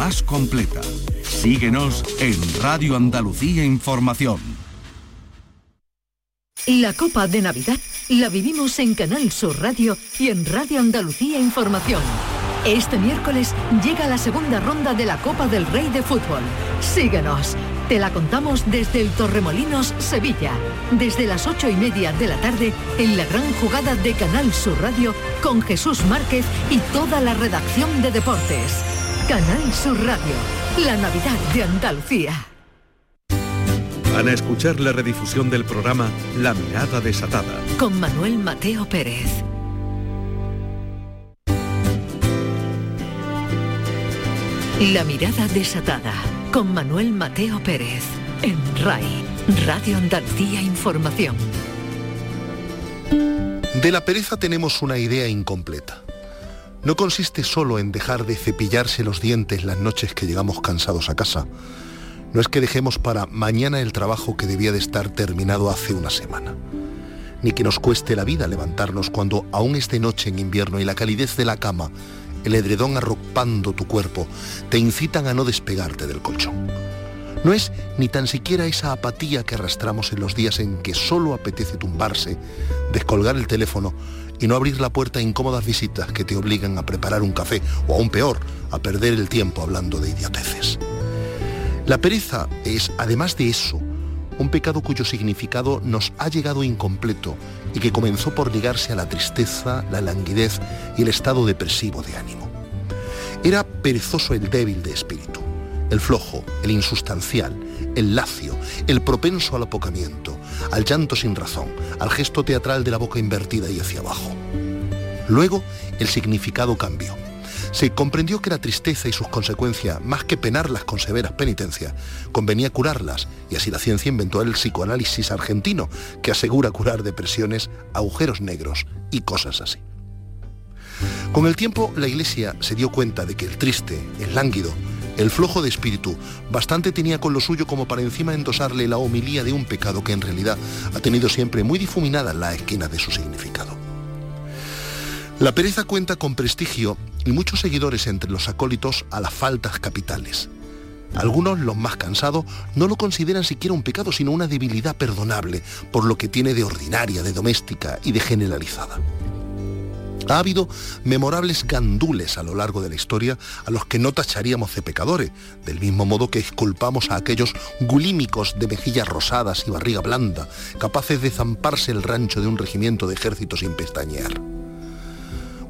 más completa. Síguenos en Radio Andalucía Información. La Copa de Navidad la vivimos en Canal Sur Radio y en Radio Andalucía Información. Este miércoles llega la segunda ronda de la Copa del Rey de Fútbol. Síguenos. Te la contamos desde el Torremolinos, Sevilla. Desde las ocho y media de la tarde en la gran jugada de Canal Sur Radio con Jesús Márquez y toda la redacción de deportes. Canal Sur Radio. La Navidad de Andalucía. Van a escuchar la redifusión del programa La Mirada Desatada. Con Manuel Mateo Pérez. La mirada desatada con Manuel Mateo Pérez en RAI, Radio Andalucía Información. De la pereza tenemos una idea incompleta. No consiste solo en dejar de cepillarse los dientes las noches que llegamos cansados a casa. No es que dejemos para mañana el trabajo que debía de estar terminado hace una semana. Ni que nos cueste la vida levantarnos cuando aún es de noche en invierno y la calidez de la cama el edredón arropando tu cuerpo, te incitan a no despegarte del colchón. No es ni tan siquiera esa apatía que arrastramos en los días en que solo apetece tumbarse, descolgar el teléfono y no abrir la puerta a incómodas visitas que te obligan a preparar un café o aún peor, a perder el tiempo hablando de idioteces. La pereza es, además de eso, un pecado cuyo significado nos ha llegado incompleto y que comenzó por ligarse a la tristeza, la languidez y el estado depresivo de ánimo. Era perezoso el débil de espíritu, el flojo, el insustancial, el lacio, el propenso al apocamiento, al llanto sin razón, al gesto teatral de la boca invertida y hacia abajo. Luego, el significado cambió se comprendió que la tristeza y sus consecuencias, más que penarlas con severas penitencias, convenía curarlas, y así la ciencia inventó el psicoanálisis argentino, que asegura curar depresiones, agujeros negros y cosas así. Con el tiempo, la Iglesia se dio cuenta de que el triste, el lánguido, el flojo de espíritu, bastante tenía con lo suyo como para encima endosarle la homilía de un pecado que en realidad ha tenido siempre muy difuminada la esquina de su significado. La pereza cuenta con prestigio y muchos seguidores entre los acólitos a las faltas capitales. Algunos, los más cansados, no lo consideran siquiera un pecado, sino una debilidad perdonable, por lo que tiene de ordinaria, de doméstica y de generalizada. Ha habido memorables gandules a lo largo de la historia a los que no tacharíamos de pecadores, del mismo modo que exculpamos a aquellos gulímicos de mejillas rosadas y barriga blanda, capaces de zamparse el rancho de un regimiento de ejército sin pestañear.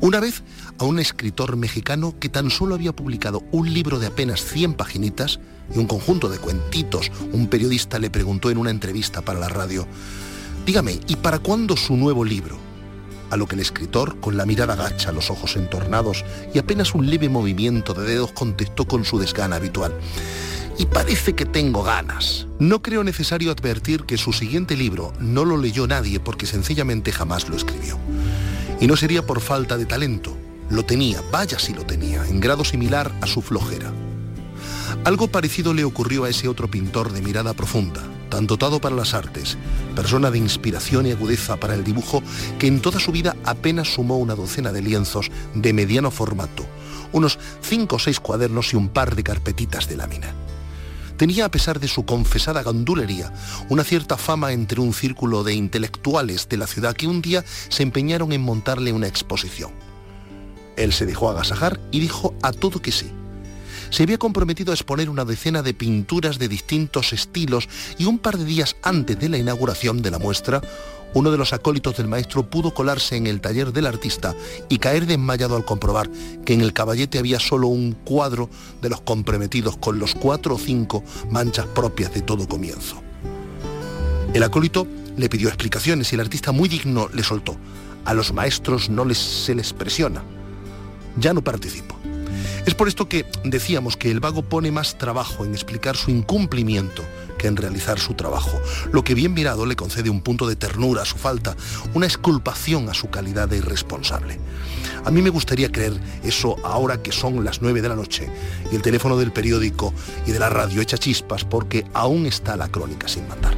Una vez a un escritor mexicano que tan solo había publicado un libro de apenas 100 paginitas y un conjunto de cuentitos, un periodista le preguntó en una entrevista para la radio, dígame, ¿y para cuándo su nuevo libro? A lo que el escritor, con la mirada gacha, los ojos entornados y apenas un leve movimiento de dedos, contestó con su desgana habitual. Y parece que tengo ganas. No creo necesario advertir que su siguiente libro no lo leyó nadie porque sencillamente jamás lo escribió. Y no sería por falta de talento. Lo tenía, vaya si lo tenía, en grado similar a su flojera. Algo parecido le ocurrió a ese otro pintor de mirada profunda, tan dotado para las artes, persona de inspiración y agudeza para el dibujo, que en toda su vida apenas sumó una docena de lienzos de mediano formato, unos cinco o seis cuadernos y un par de carpetitas de lámina tenía, a pesar de su confesada gandulería, una cierta fama entre un círculo de intelectuales de la ciudad que un día se empeñaron en montarle una exposición. Él se dejó agasajar y dijo a todo que sí. Se había comprometido a exponer una decena de pinturas de distintos estilos y un par de días antes de la inauguración de la muestra, uno de los acólitos del maestro pudo colarse en el taller del artista y caer desmayado al comprobar que en el caballete había solo un cuadro de los comprometidos con los cuatro o cinco manchas propias de todo comienzo. El acólito le pidió explicaciones y el artista muy digno le soltó. A los maestros no les, se les presiona. Ya no participo. Es por esto que decíamos que el vago pone más trabajo en explicar su incumplimiento que en realizar su trabajo, lo que bien mirado le concede un punto de ternura a su falta, una exculpación a su calidad de irresponsable. A mí me gustaría creer eso ahora que son las 9 de la noche y el teléfono del periódico y de la radio echa chispas porque aún está la crónica sin mandar.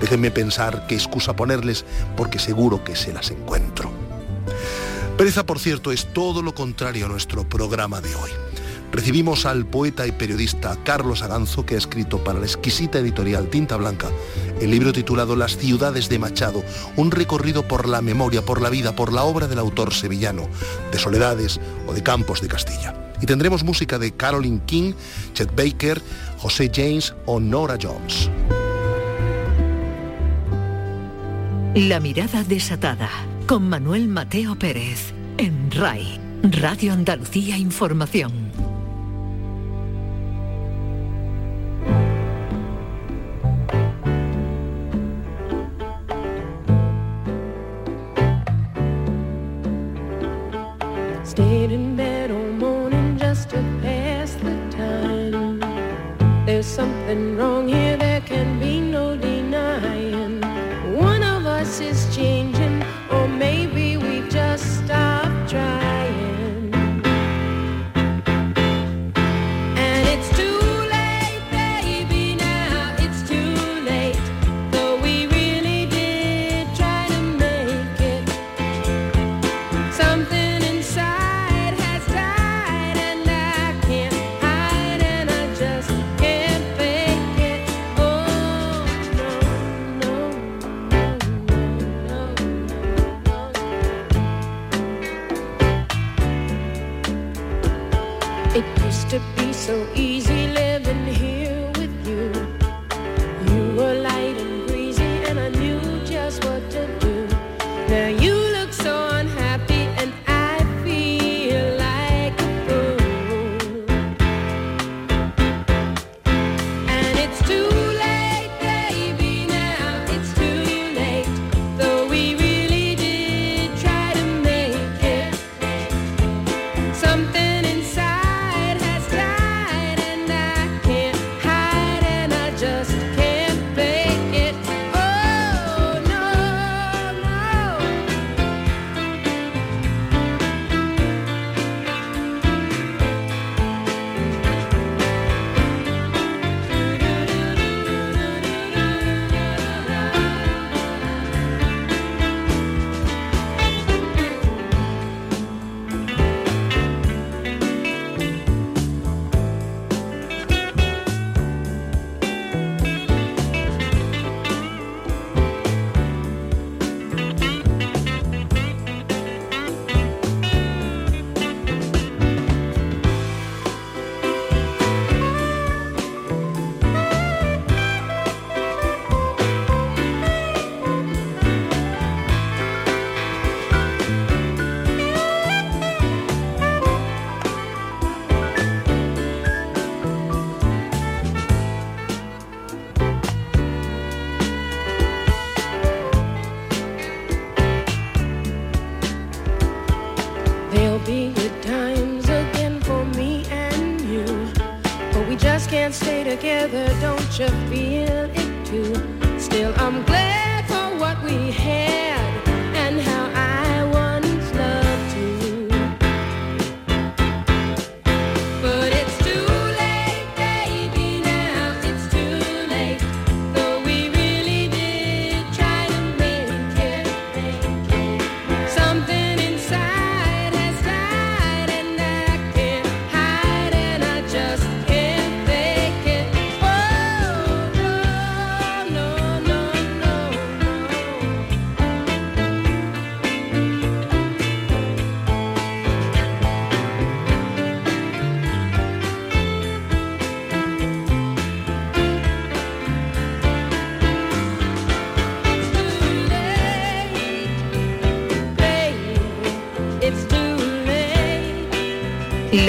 Déjenme pensar qué excusa ponerles porque seguro que se las encuentro. Pereza, por cierto, es todo lo contrario a nuestro programa de hoy. Recibimos al poeta y periodista Carlos Aganzo, que ha escrito para la exquisita editorial Tinta Blanca el libro titulado Las ciudades de Machado, un recorrido por la memoria, por la vida, por la obra del autor sevillano, de Soledades o de Campos de Castilla. Y tendremos música de Caroline King, Chet Baker, José James o Nora Jones. La mirada desatada con Manuel Mateo Pérez en RAI, Radio Andalucía Información.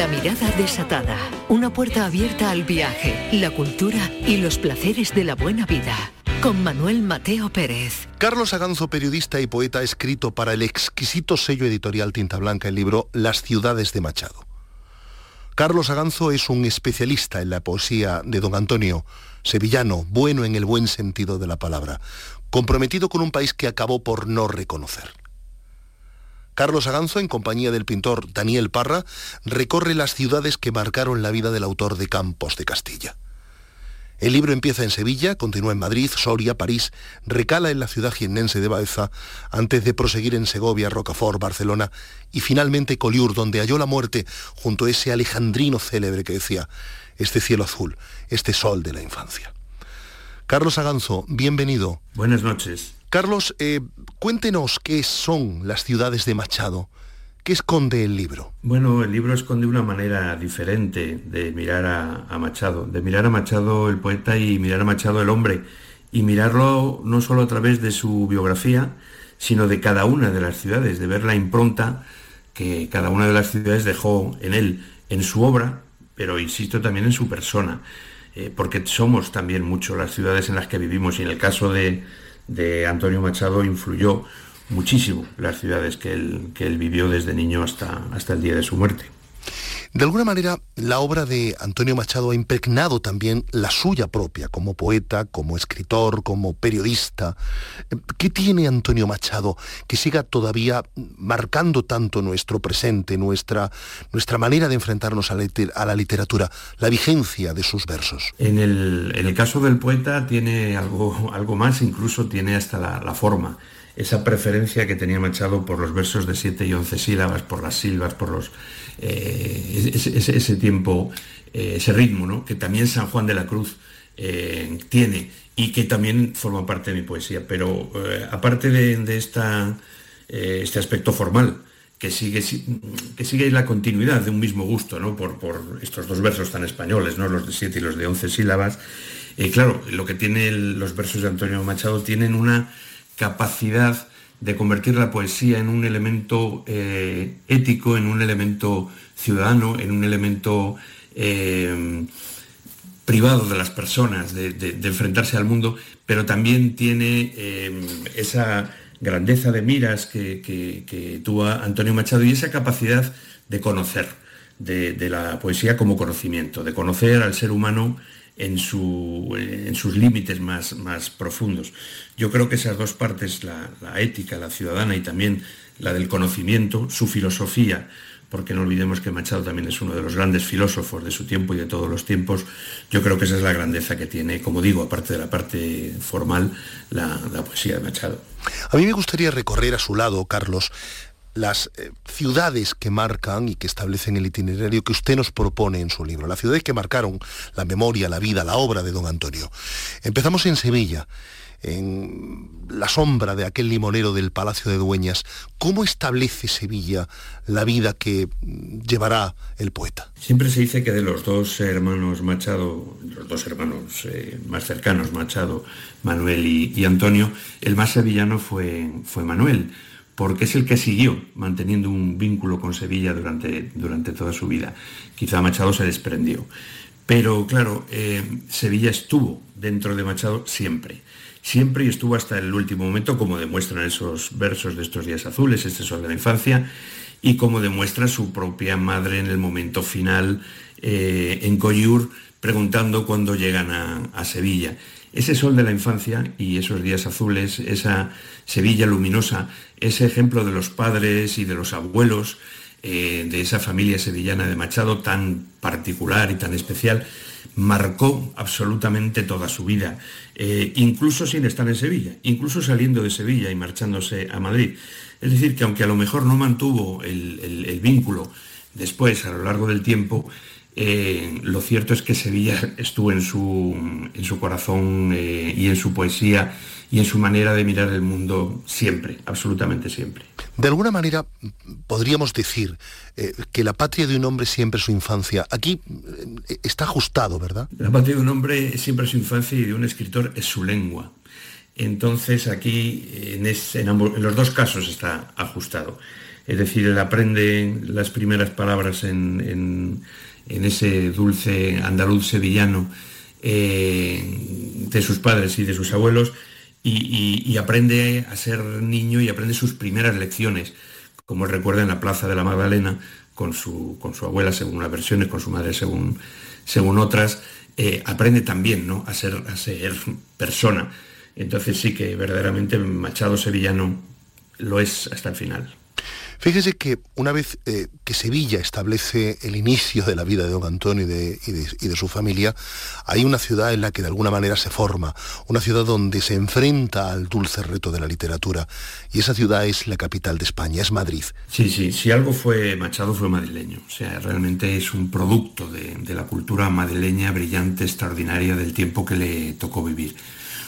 La mirada desatada, una puerta abierta al viaje, la cultura y los placeres de la buena vida. Con Manuel Mateo Pérez. Carlos Aganzo, periodista y poeta, ha escrito para el exquisito sello editorial Tinta Blanca el libro Las ciudades de Machado. Carlos Aganzo es un especialista en la poesía de don Antonio, sevillano, bueno en el buen sentido de la palabra, comprometido con un país que acabó por no reconocer. Carlos Aganzo, en compañía del pintor Daniel Parra, recorre las ciudades que marcaron la vida del autor de Campos de Castilla. El libro empieza en Sevilla, continúa en Madrid, Soria, París, recala en la ciudad jiennense de Baeza, antes de proseguir en Segovia, Rocafort, Barcelona y finalmente Collioure, donde halló la muerte junto a ese alejandrino célebre que decía, este cielo azul, este sol de la infancia. Carlos Aganzo, bienvenido. Buenas noches. Carlos, eh, cuéntenos qué son las ciudades de Machado ¿Qué esconde el libro? Bueno, el libro esconde una manera diferente de mirar a, Machado, de mirar a Machado el poeta y mirar a Machado el hombre, y mirarlo no solo a través de su biografía, sino de cada una de las ciudades, de ver la impronta que cada una de las ciudades dejó en él, en su obra, pero insisto también en su persona, eh, porque somos también mucho las ciudades en las que vivimos y en el caso de, de Antonio Machado influyó muchísimo las ciudades que él, que él vivió desde niño hasta, hasta el día de su muerte. De alguna manera, la obra de Antonio Machado ha impregnado también la suya propia, como poeta, como escritor, como periodista. ¿Qué tiene Antonio Machado que siga todavía marcando tanto nuestro presente, nuestra, nuestra manera de enfrentarnos a la, literatura, la vigencia de sus versos? En el, caso del poeta tiene algo, algo más, incluso tiene hasta la, la forma esa preferencia que tenía Machado por los versos de 7 y 11 sílabas, por las silbas, por los, eh, ese, tiempo, eh, ese ritmo, ¿no? que también San Juan de la Cruz eh, tiene y que también forma parte de mi poesía. Pero aparte de, esta, este aspecto formal, que sigue, que sigue la continuidad de un mismo gusto, ¿no? por, por estos dos versos tan españoles, ¿no? los de 7 y los de 11 sílabas, claro, lo que tienen los versos de Antonio Machado tienen una capacidad de convertir la poesía en un elemento eh, ético, en un elemento ciudadano, en un elemento eh, privado de las personas, de, enfrentarse al mundo, pero también tiene eh, esa grandeza de miras que, tuvo Antonio Machado y esa capacidad de conocer, de la poesía como conocimiento, de conocer al ser humano en, sus límites más, más profundos. Yo creo que esas dos partes, la, ética, la ciudadana y también la del conocimiento, su filosofía, porque no olvidemos que Machado también es uno de los grandes filósofos de su tiempo y de todos los tiempos, yo creo que esa es la grandeza que tiene, como digo, aparte de la parte formal, la, la poesía de Machado. A mí me gustaría recorrer a su lado, Carlos, las eh, ciudades que marcan y que establecen el itinerario que usted nos propone en su libro, las ciudades que marcaron la memoria, la vida, la obra de don Antonio. Empezamos en Sevilla, en la sombra de aquel limonero del Palacio de Dueñas. ¿Cómo establece Sevilla la vida que llevará el poeta? Siempre se dice que de los dos hermanos Machado, los dos hermanos eh, más cercanos, Machado, Manuel y, y, Antonio, el más sevillano fue, fue Manuel porque es el que siguió manteniendo un vínculo con Sevilla durante, durante toda su vida. Quizá Machado se desprendió. Pero claro, eh, Sevilla estuvo dentro de Machado siempre. Siempre y estuvo hasta el último momento, como demuestran esos versos de estos días azules, este sol de la infancia, y como demuestra su propia madre en el momento final eh, en Coyur, preguntando cuándo llegan a Sevilla. Ese sol de la infancia y esos días azules, esa Sevilla luminosa, ese ejemplo de los padres y de los abuelos eh, de esa familia sevillana de Machado tan particular y tan especial, marcó absolutamente toda su vida, eh, incluso sin estar en Sevilla, incluso saliendo de Sevilla y marchándose a Madrid. Es decir, que aunque a lo mejor no mantuvo el vínculo después, a lo largo del tiempo, eh, lo cierto es que Sevilla estuvo en su, en su corazón eh, y en su poesía y en su manera de mirar el mundo siempre, absolutamente siempre. De alguna manera podríamos decir eh, que la patria de un hombre siempre es su infancia. Aquí está ajustado, ¿verdad? La patria de un hombre siempre es su infancia y de un escritor es su lengua. Entonces aquí en, en los dos casos está ajustado. Es decir, él aprende las primeras palabras en en ese dulce andaluz sevillano eh, de sus padres y de sus abuelos y, aprende a ser niño y aprende sus primeras lecciones, como recuerda en la Plaza de la Magdalena, con su, con su abuela según unas versiones, con su madre según, según otras, eh, aprende también ¿no? a, ser, a ser persona. Entonces sí que verdaderamente Machado Sevillano lo es hasta el final. Fíjese que una vez eh, que Sevilla establece el inicio de la vida de don Antonio y de, su familia, hay una ciudad en la que de alguna manera se forma, una ciudad donde se enfrenta al dulce reto de la literatura, y esa ciudad es la capital de España, es Madrid. Sí, sí, si algo fue Machado fue madrileño, o sea, realmente es un producto de, de la cultura madrileña brillante, extraordinaria del tiempo que le tocó vivir.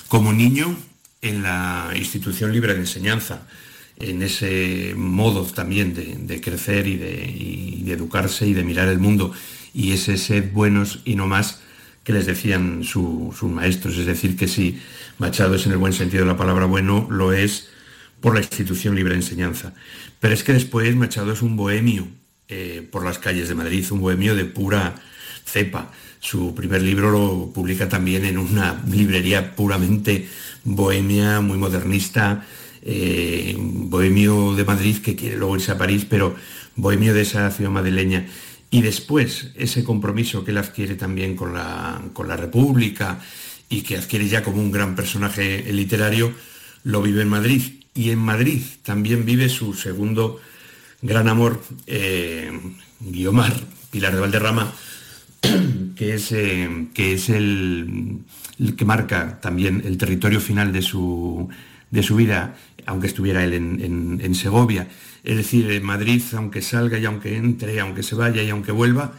Como niño, en la institución libre de enseñanza, en ese modo también de, crecer y de, educarse y de mirar el mundo y ese sed buenos y no más que les decían sus maestros. Es decir, que si Machado es en el buen sentido de la palabra bueno, lo es por la institución libre de enseñanza. Pero es que después Machado es un bohemio eh, por las calles de Madrid, un bohemio de pura cepa. Su primer libro lo publica también en una librería puramente bohemia, muy modernista, eh, bohemio de Madrid que quiere luego irse a París, pero bohemio de esa ciudad madrileña. Y después ese compromiso que él adquiere también con la, con la República y que adquiere ya como un gran personaje literario, lo vive en Madrid. Y en Madrid también vive su segundo gran amor, eh, Guiomar, Pilar de Valderrama, que es, eh, que es el, que marca también el territorio final de su, de su vida aunque estuviera él en, Segovia. Es decir, Madrid, aunque salga y aunque entre, aunque se vaya y aunque vuelva,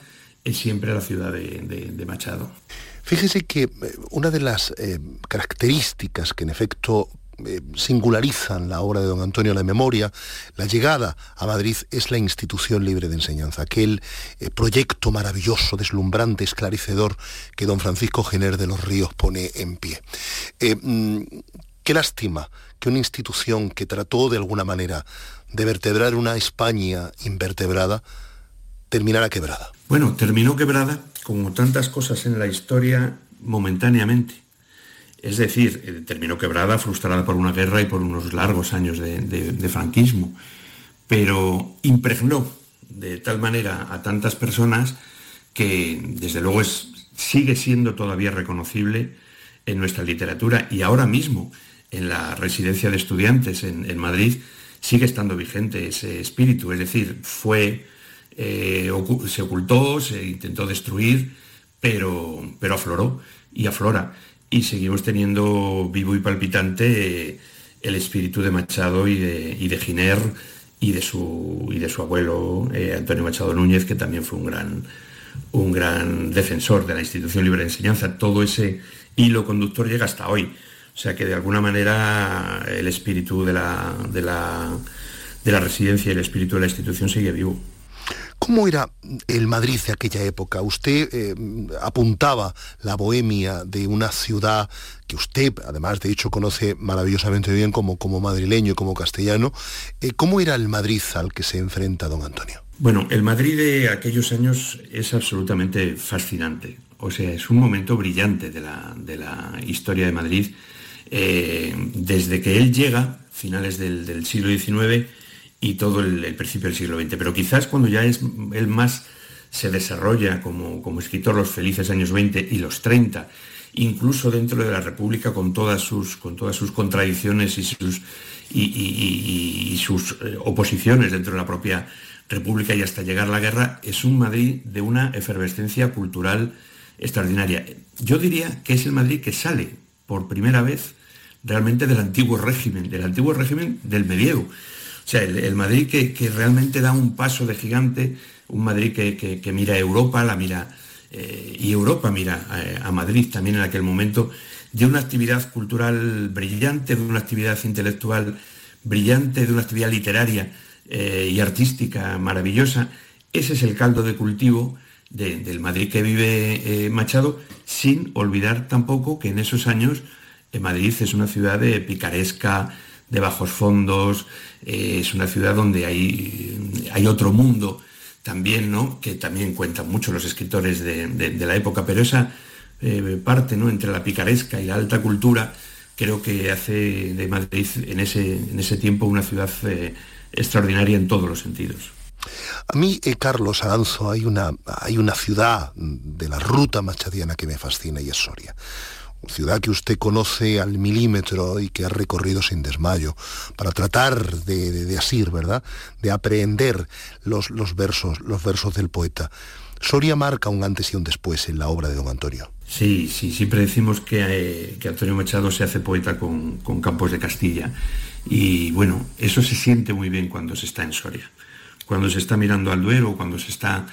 es siempre la ciudad de, Machado. Fíjese que eh, una de las eh, características que en efecto eh, singularizan la obra de don Antonio la memoria, la llegada a Madrid es la institución libre de enseñanza, aquel proyecto maravilloso, deslumbrante, esclarecedor que don Francisco Gener de los Ríos pone en pie. Mm, qué lástima una institución que trató de alguna manera de vertebrar una España invertebrada terminara quebrada. Bueno, terminó quebrada como tantas cosas en la historia momentáneamente. Es decir, eh, terminó quebrada, frustrada por una guerra y por unos largos años de, franquismo, pero impregnó de tal manera a tantas personas que desde luego es, sigue siendo todavía reconocible en nuestra literatura y ahora mismo en la residencia de estudiantes en, Madrid, sigue estando vigente ese espíritu. Es decir, fue, eh, se ocultó, se intentó destruir, pero, pero afloró y aflora. Y seguimos teniendo vivo y palpitante eh, el espíritu de Machado y de, Giner y de su, y de su abuelo, eh, Antonio Machado Núñez, que también fue un gran, un gran defensor de la institución libre de enseñanza. Todo ese hilo conductor llega hasta hoy. O sea que de alguna manera el espíritu de la, de la, residencia y el espíritu de la institución sigue vivo. ¿Cómo era el Madrid de aquella época? Usted eh, apuntaba la bohemia de una ciudad que usted, además de hecho, conoce maravillosamente bien como, como madrileño y como castellano. Eh, ¿Cómo era el Madrid al que se enfrenta don Antonio? Bueno, el Madrid de aquellos años es absolutamente fascinante. O sea, es un momento brillante de la, de la historia de Madrid eh, desde que él llega, finales del, siglo XIX y todo el, principio del siglo XX. Pero quizás cuando ya es, él más se desarrolla como, como escritor los felices años 20 y los 30, incluso dentro de la República con todas sus, con todas sus contradicciones y sus, y, sus eh, oposiciones dentro de la propia República y hasta llegar la guerra, es un Madrid de una efervescencia cultural extraordinaria. Yo diría que es el Madrid que sale por primera vez realmente del antiguo régimen, del antiguo régimen del medievo. O sea, el, Madrid que, realmente da un paso de gigante, un Madrid que, mira a Europa, la mira, eh, y Europa mira a, Madrid también en aquel momento, de una actividad cultural brillante, de una actividad intelectual brillante, de una actividad literaria eh, y artística maravillosa. Ese es el caldo de cultivo del Madrid que vive eh, Machado, sin olvidar tampoco que en esos años eh, Madrid es una ciudad de picaresca, de bajos fondos, eh, es una ciudad donde hay, hay, otro mundo también, ¿no? que también cuentan mucho los escritores de, la época, pero esa parte ¿no? entre la picaresca y la alta cultura creo que hace de Madrid en ese, en ese tiempo una ciudad extraordinaria en todos los sentidos. A mí, eh, Carlos Aranzo, hay una, hay una ciudad de la ruta machadiana que me fascina y es Soria. Ciudad que usted conoce al milímetro y que ha recorrido sin desmayo, para tratar de, asir, ¿verdad? De aprehender los, los, versos, los versos del poeta. Soria marca un antes y un después en la obra de don Antonio. Sí, sí, siempre decimos que, eh, que Antonio Machado se hace poeta con, con, Campos de Castilla. Y bueno, eso se siente muy bien cuando se está en Soria. Cuando se está mirando al Duero, cuando se está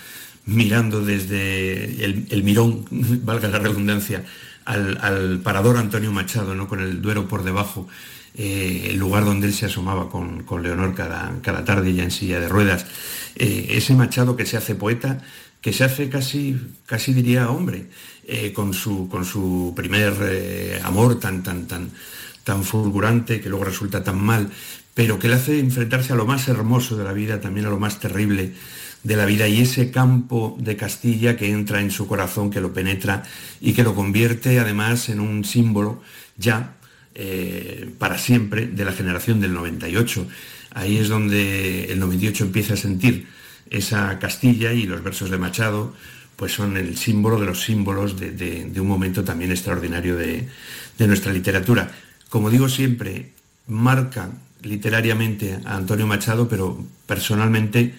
mirando desde el, mirón, valga la redundancia, al, parador Antonio Machado, ¿no? con el Duero por debajo, eh, el lugar donde él se asomaba con, Leonor cada, cada, tarde ya en silla de ruedas. Eh, ese Machado que se hace poeta, que se hace casi, casi diría hombre, eh, con, su, con su primer amor tan, tan, tan, tan fulgurante, que luego resulta tan mal, pero que le hace enfrentarse a lo más hermoso de la vida, también a lo más terrible de la vida y ese campo de Castilla que entra en su corazón, que lo penetra y que lo convierte además en un símbolo ya eh, para siempre de la generación del 98. Ahí es donde el 98 empieza a sentir esa Castilla y los versos de Machado pues son el símbolo de los símbolos de, un momento también extraordinario de, de nuestra literatura. Como digo siempre, marca literariamente a Antonio Machado, pero personalmente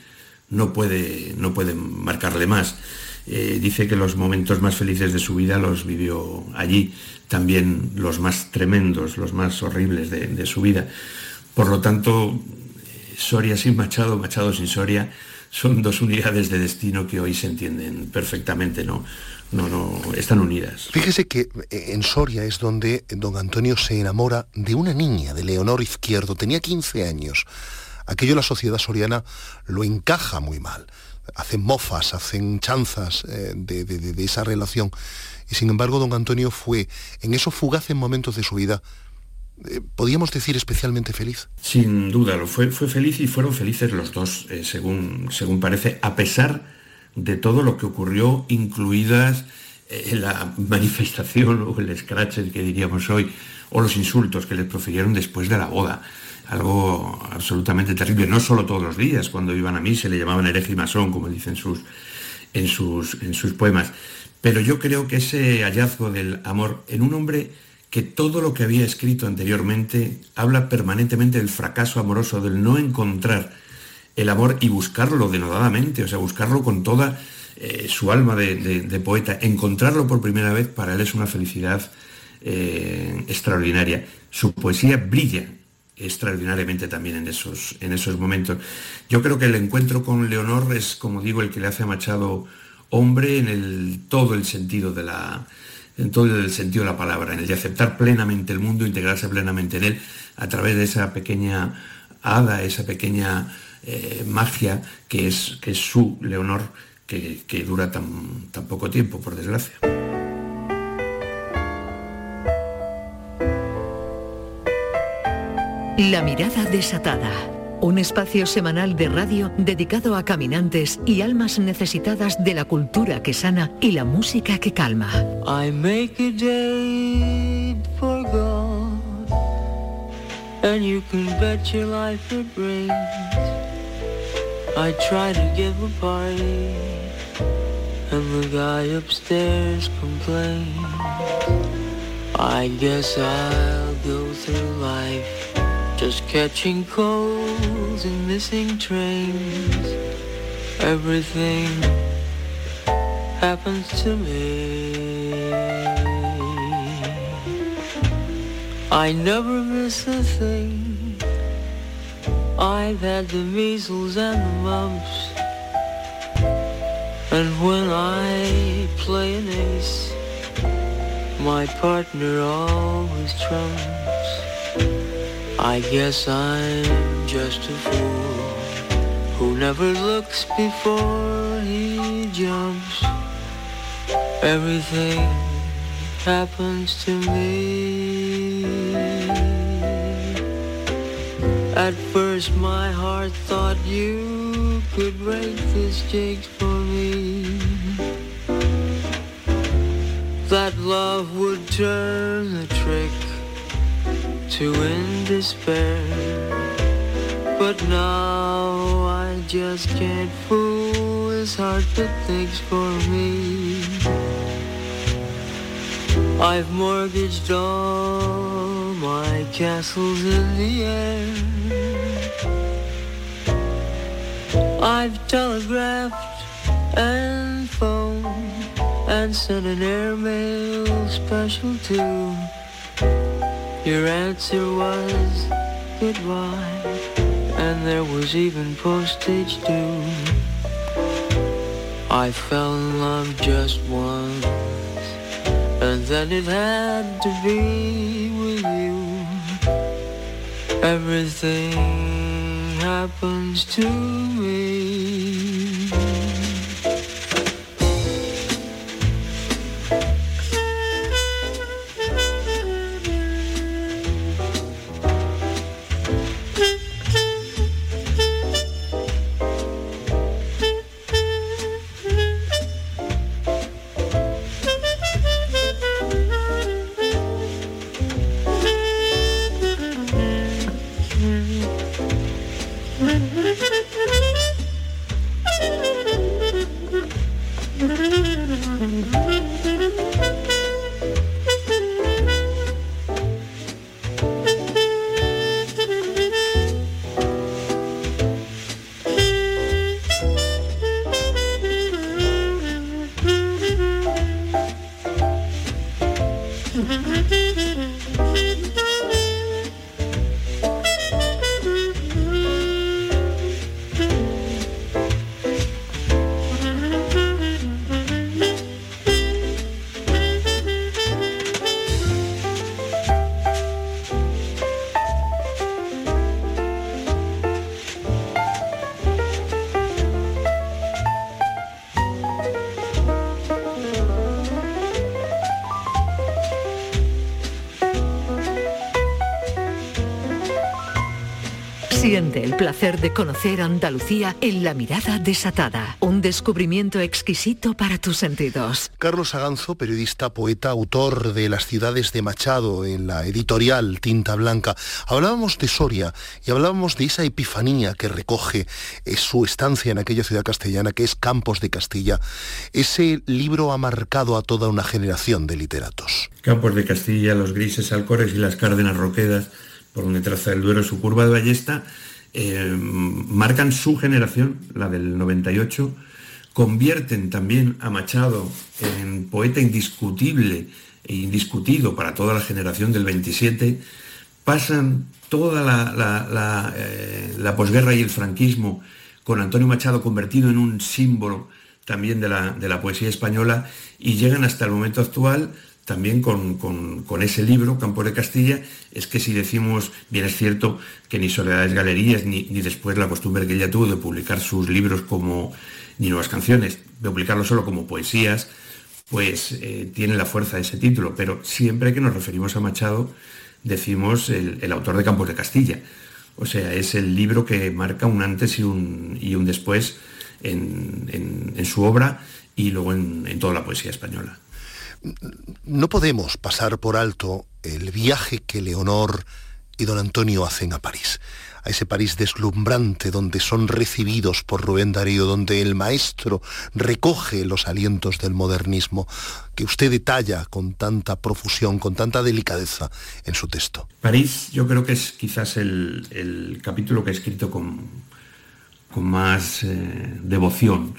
no puede, no marcarle más. Eh, dice que los momentos más felices de su vida los vivió allí, también los más tremendos, los más horribles de, su vida. Por lo tanto, Soria sin Machado, Machado sin Soria, son dos unidades de destino que hoy se entienden perfectamente, ¿no? No, no, están unidas. Fíjese que eh, en Soria es donde don Antonio se enamora de una niña, de Leonor Izquierdo, tenía 15 años aquello la sociedad soriana lo encaja muy mal. Hacen mofas, hacen chanzas eh, de, esa relación. Y sin embargo, don Antonio fue, en esos fugaces momentos de su vida, eh, podíamos decir especialmente feliz. Sin duda, lo fue, feliz y fueron felices los dos, eh, según, parece, a pesar de todo lo que ocurrió, incluidas la manifestación o el scratch que diríamos hoy, o los insultos que les profirieron después de la boda algo absolutamente terrible, no solo todos los días, cuando iban a mí se le llamaban hereje y masón, como dicen sus, en, sus, en sus poemas, pero yo creo que ese hallazgo del amor en un hombre que todo lo que había escrito anteriormente habla permanentemente del fracaso amoroso, del no encontrar el amor y buscarlo denodadamente, o sea, buscarlo con toda eh, su alma de, poeta, encontrarlo por primera vez para él es una felicidad eh, extraordinaria. Su poesía brilla extraordinariamente también en esos, en esos momentos. Yo creo que el encuentro con Leonor es, como digo, el que le hace a Machado hombre en el, todo el sentido de la en todo el sentido de la palabra, en el de aceptar plenamente el mundo, integrarse plenamente en él a través de esa pequeña hada, esa pequeña eh, magia que es, que es su Leonor, que, que dura tan, tan poco tiempo, por desgracia. La mirada desatada. Un espacio semanal de radio dedicado a caminantes y almas necesitadas de la cultura que sana y la música que calma. I make a day for God, and you can bet your life it rains. I try to give a party, and the guy upstairs complains. I guess I'll go through life Just catching colds and missing trains. Everything happens to me. I never miss a thing. I've had the measles and the mumps. And when I play an ace, my partner always trumps. I guess I'm just a fool who never looks before he jumps. Everything happens to me. At first my heart thought you could break this jigs for me. That love would turn the trick to in despair. But now I just can't fool his heart that thinks for me. I've mortgaged all my castles in the air. I've telegraphed and phoned and sent an airmail special too. Your answer was goodbye, and there was even postage due. I fell in love just once, and then it had to be with you. Everything happens to me. Placer de conocer Andalucía en la mirada desatada. Un descubrimiento exquisito para tus sentidos. Carlos Aganzo, periodista, poeta, autor de Las ciudades de Machado en la editorial Tinta Blanca. Hablábamos de Soria y hablábamos de esa epifanía que recoge eh, su estancia en aquella ciudad castellana que es Campos de Castilla. Ese libro ha marcado a toda una generación de literatos. Campos de Castilla, los grises alcores y las cárdenas roquedas por donde traza el Duero su curva de ballesta, eh, marcan su generación, la del 98, convierten también a Machado en poeta indiscutible e indiscutido para toda la generación del 27, pasan toda la, eh, la, posguerra y el franquismo con Antonio Machado convertido en un símbolo también de la, de la poesía española y llegan hasta el momento actual también con, ese libro, Campo de Castilla, es que si decimos, bien es cierto que ni Soledades Galerías, ni, ni después la costumbre que ella tuvo de publicar sus libros como, ni nuevas canciones, de publicarlos solo como poesías, pues eh, tiene la fuerza de ese título. Pero siempre que nos referimos a Machado, decimos el, autor de Campos de Castilla. O sea, es el libro que marca un antes y un, y un después en, su obra y luego en toda la poesía española no podemos pasar por alto el viaje que Leonor y don Antonio hacen a París, a ese París deslumbrante donde son recibidos por Rubén Darío, donde el maestro recoge los alientos del modernismo que usted detalla con tanta profusión, con tanta delicadeza en su texto. París yo creo que es quizás el, capítulo que he escrito con, más eh, devoción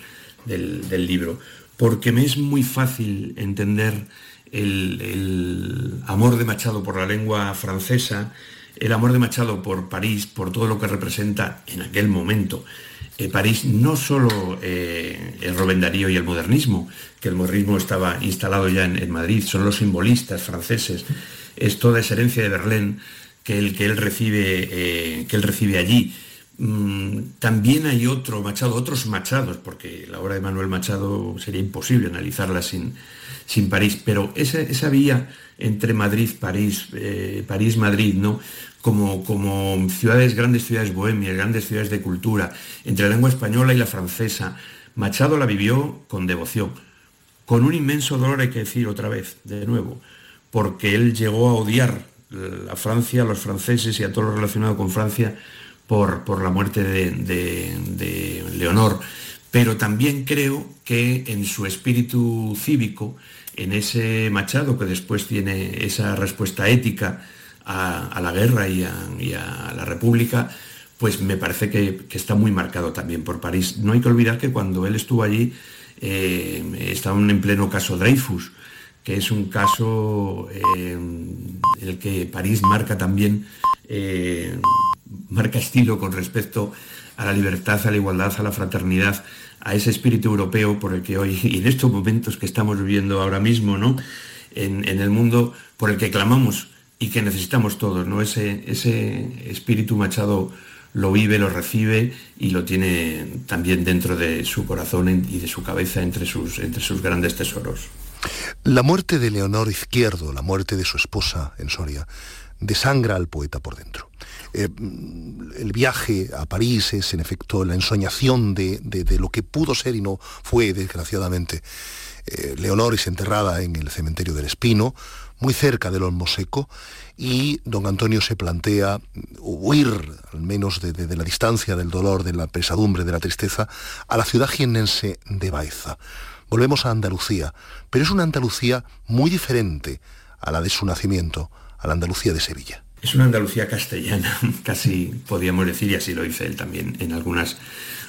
del libro porque me es muy fácil entender el, amor de Machado por la lengua francesa, el amor de Machado por París, por todo lo que representa en aquel momento. Eh, París no solo eh, el Rubén Darío y el modernismo, que el modernismo estaba instalado ya en, Madrid, son los simbolistas franceses, es toda esa herencia de Berlín que que él, recibe, eh, que él recibe allí. Mm, también hay otro Machado, otros Machados, porque la obra de Manuel Machado sería imposible analizarla sin, sin París, pero esa, esa vía entre Madrid, París, eh, París, Madrid, ¿no? Como, como ciudades, grandes ciudades bohemias, grandes ciudades de cultura, entre la lengua española y la francesa, Machado la vivió con devoción, con un inmenso dolor, hay que decir otra vez, de nuevo, porque él llegó a odiar a Francia, a los franceses y a todo lo relacionado con Francia por, la muerte de, Leonor, pero también creo que en su espíritu cívico en ese Machado que después tiene esa respuesta ética a, la guerra y a, la República, pues me parece que, está muy marcado también por París. No hay que olvidar que cuando él estuvo allí eh, estaban en pleno caso Dreyfus, que es un caso eh, en el que París marca también, eh, marca estilo con respecto a la libertad, a la igualdad, a la fraternidad, a ese espíritu europeo por el que hoy, y en estos momentos que estamos viviendo ahora mismo, ¿no? En, el mundo por el que clamamos y que necesitamos todos, ¿no? Ese, ese espíritu Machado lo vive, lo recibe y lo tiene también dentro de su corazón y de su cabeza entre sus, entre sus grandes tesoros. La muerte de Leonor Izquierdo, la muerte de su esposa en Soria, desangra al poeta por dentro. Eh, el viaje a París es en efecto la ensoñación de, lo que pudo ser y no fue, desgraciadamente. Eh, Leonor es enterrada en el cementerio del Espino, muy cerca del Olmo Seco, y don Antonio se plantea huir, al menos de, la distancia del dolor, de la pesadumbre, de la tristeza, a la ciudad jiennense de Baeza. Volvemos a Andalucía, pero es una Andalucía muy diferente a la de su nacimiento, a la Andalucía de Sevilla. Es una Andalucía castellana, casi podríamos decir, y así lo dice él también en algunas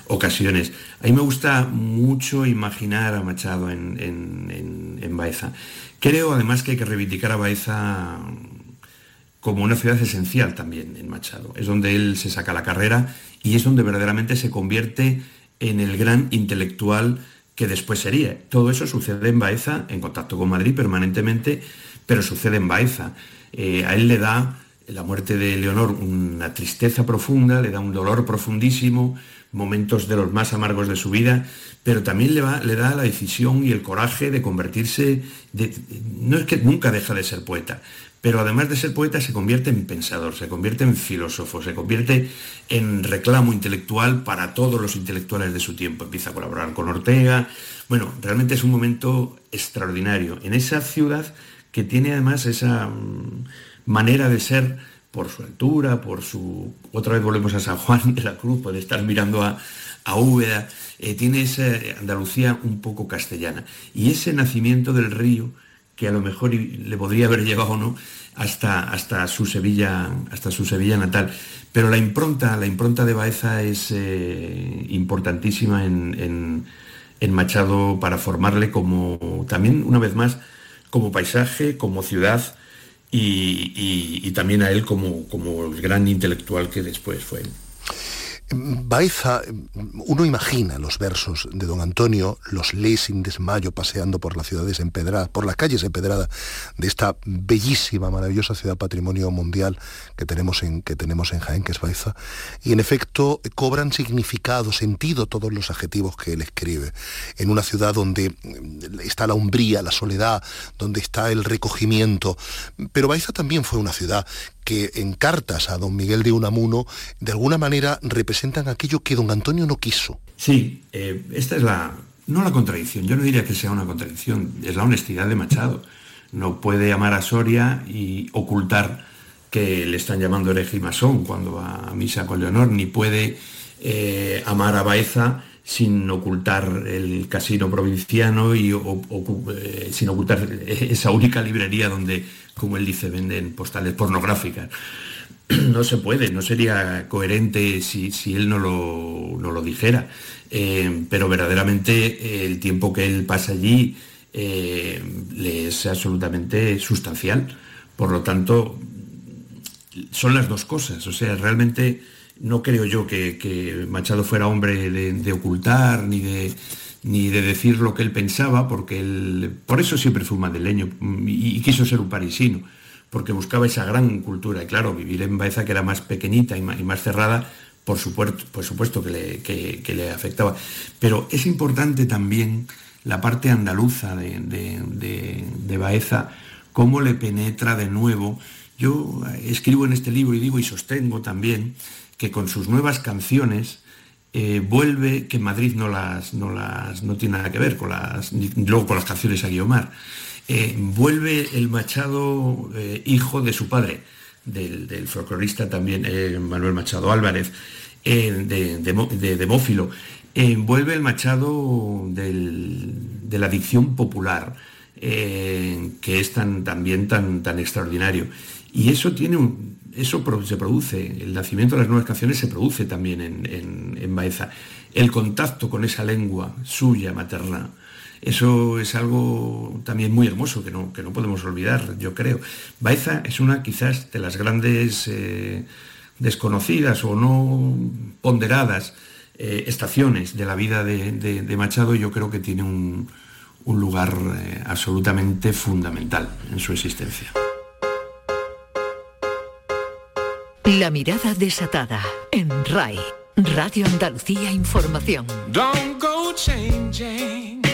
ocasiones. A mí me gusta mucho imaginar a Machado en, en Baeza. Creo además que hay que reivindicar a Baeza como una ciudad esencial también en Machado. Es donde él se saca la carrera y es donde verdaderamente se convierte en el gran intelectual que después sería. Todo eso sucede en Baeza, en contacto con Madrid permanentemente, pero sucede en Baeza. Eh, a él le da la muerte de Leonor una tristeza profunda, le da un dolor profundísimo, momentos de los más amargos de su vida, pero también le, le da la decisión y el coraje de convertirse, no es que nunca deja de ser poeta, pero además de ser poeta se convierte en pensador, se convierte en filósofo, se convierte en reclamo intelectual para todos los intelectuales de su tiempo. Empieza a colaborar con Ortega. Bueno, realmente es un momento extraordinario en esa ciudad que tiene además esa mm, manera de ser por su altura, por su... Otra vez volvemos a San Juan de la Cruz, puede estar mirando a, a Úbeda, eh, tiene esa Andalucía un poco castellana. Y ese nacimiento del río que a lo mejor le podría haber llevado no hasta, hasta, su Sevilla, hasta su Sevilla natal. Pero la impronta, la impronta de Baeza es eh, importantísima en, Machado para formarle como, también una vez más, como paisaje, como ciudad y, también a él como, como el gran intelectual que después fue. Baeza, uno imagina los versos de don Antonio, los lee sin desmayo paseando por las ciudades empedradas, por las calles empedradas de esta bellísima, maravillosa ciudad patrimonio mundial que tenemos en, que tenemos en Jaén, que es Baeza, y en efecto cobran significado, sentido todos los adjetivos que él escribe, en una ciudad donde está la umbría, la soledad, donde está el recogimiento, pero Baeza también fue una ciudad que en cartas a don Miguel de Unamuno de alguna manera aquello que don Antonio no quiso. Sí, eh, esta es la, no la contradicción, yo no diría que sea una contradicción, es la honestidad de Machado. No puede amar a Soria y ocultar que le están llamando hereje y masón cuando va a misa con Leonor, ni puede eh, amar a Baeza sin ocultar el casino provinciano y eh, sin ocultar esa única librería donde, como él dice, venden postales pornográficas. No se puede, no sería coherente si, él no lo, lo dijera, eh, pero verdaderamente el tiempo que él pasa allí eh, le es absolutamente sustancial. Por lo tanto, son las dos cosas, o sea, realmente no creo yo que, Machado fuera hombre de, ocultar ni de, ni de decir lo que él pensaba, porque él, por eso siempre fue un madrileño y, quiso ser un parisino, porque buscaba esa gran cultura. Y claro, vivir en Baeza, que era más pequeñita y más, cerrada, por supuesto, que, le, afectaba. Pero es importante también la parte andaluza de, de Baeza, cómo le penetra de nuevo. Yo escribo en este libro y digo y sostengo también que con sus nuevas canciones eh, vuelve, que Madrid no las, no las no tiene nada que ver con las, luego con las canciones a Guiomar, eh, vuelve el Machado eh, hijo de su padre, del, folclorista también Manuel Machado Álvarez, de, de, Demófilo, vuelve el Machado de la dicción popular, eh, que es tan, también tan, tan extraordinario. Y eso tiene un, eso se produce, el nacimiento de las nuevas canciones se produce también en, en, Baeza. El contacto con esa lengua suya, materna, eso es algo también muy hermoso que no, que no podemos olvidar, yo creo. Baeza es una quizás de las grandes eh, desconocidas o no ponderadas eh, estaciones de la vida de, Machado, yo creo que tiene un, lugar eh, absolutamente fundamental en su existencia. La mirada desatada en RAI, Radio Andalucía Información. Don't go changing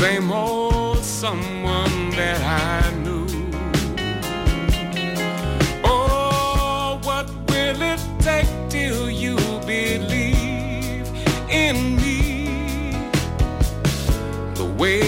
same old someone that I knew. Oh, what will it take till you believe in me the way?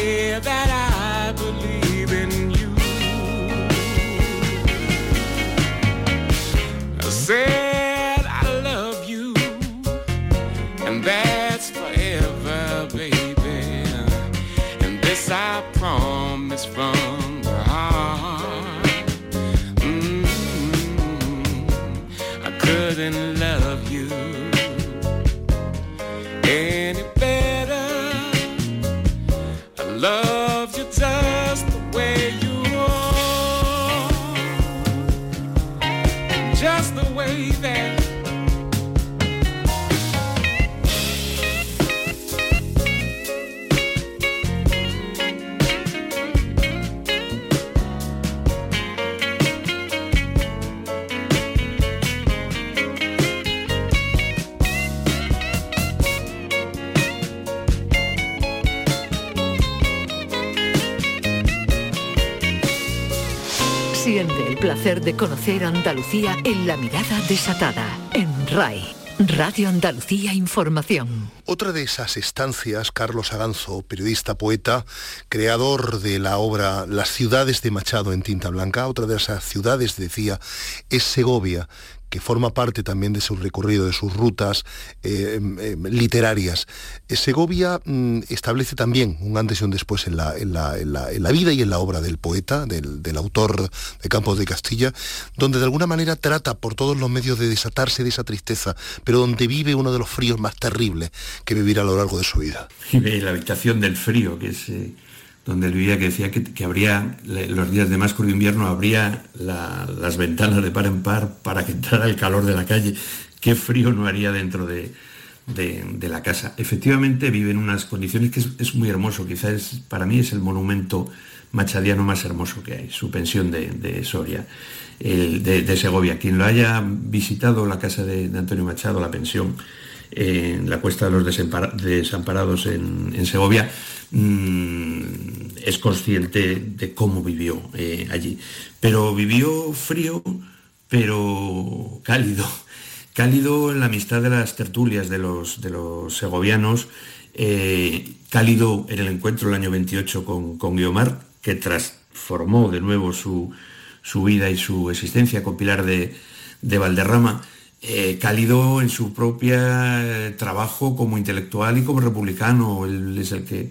Placer de conocer Andalucía en la mirada desatada en RAI. Radio Andalucía Información. Otra de esas estancias, Carlos Aganzo, periodista, poeta, creador de la obra Las ciudades de Machado en tinta blanca, otra de esas ciudades, decía, es Segovia, que forma parte también de su recorrido, de sus rutas eh, em, em, literarias. Eh, Segovia mm, establece también un antes y un después en la, vida y en la obra del poeta, del, autor de Campos de Castilla, donde de alguna manera trata por todos los medios de desatarse de esa tristeza, pero donde vive uno de los fríos más terribles que vivirá a lo largo de su vida. Vive la habitación del frío, que es... Eh, donde vivía, que decía que, habría, los días de más crudo invierno, habría las ventanas de par en par para que entrara el calor de la calle. Qué frío no haría dentro de, la casa. Efectivamente vive en unas condiciones que es, muy hermoso, quizás para mí es el monumento machadiano más hermoso que hay, su pensión de, Soria, de, Segovia. Quien lo haya visitado la casa de, Antonio Machado, la pensión, en la Cuesta de los Desamparados en, Segovia, mm, es consciente de cómo vivió eh, allí. Pero vivió frío, pero cálido. Cálido en la amistad de las tertulias de los, de los segovianos, eh, cálido en el encuentro del año 28 con, con Guiomar, que transformó de nuevo su, vida y su existencia con Pilar de, de Valderrama eh, cálido en su propio eh, trabajo como intelectual y como republicano. Él es el que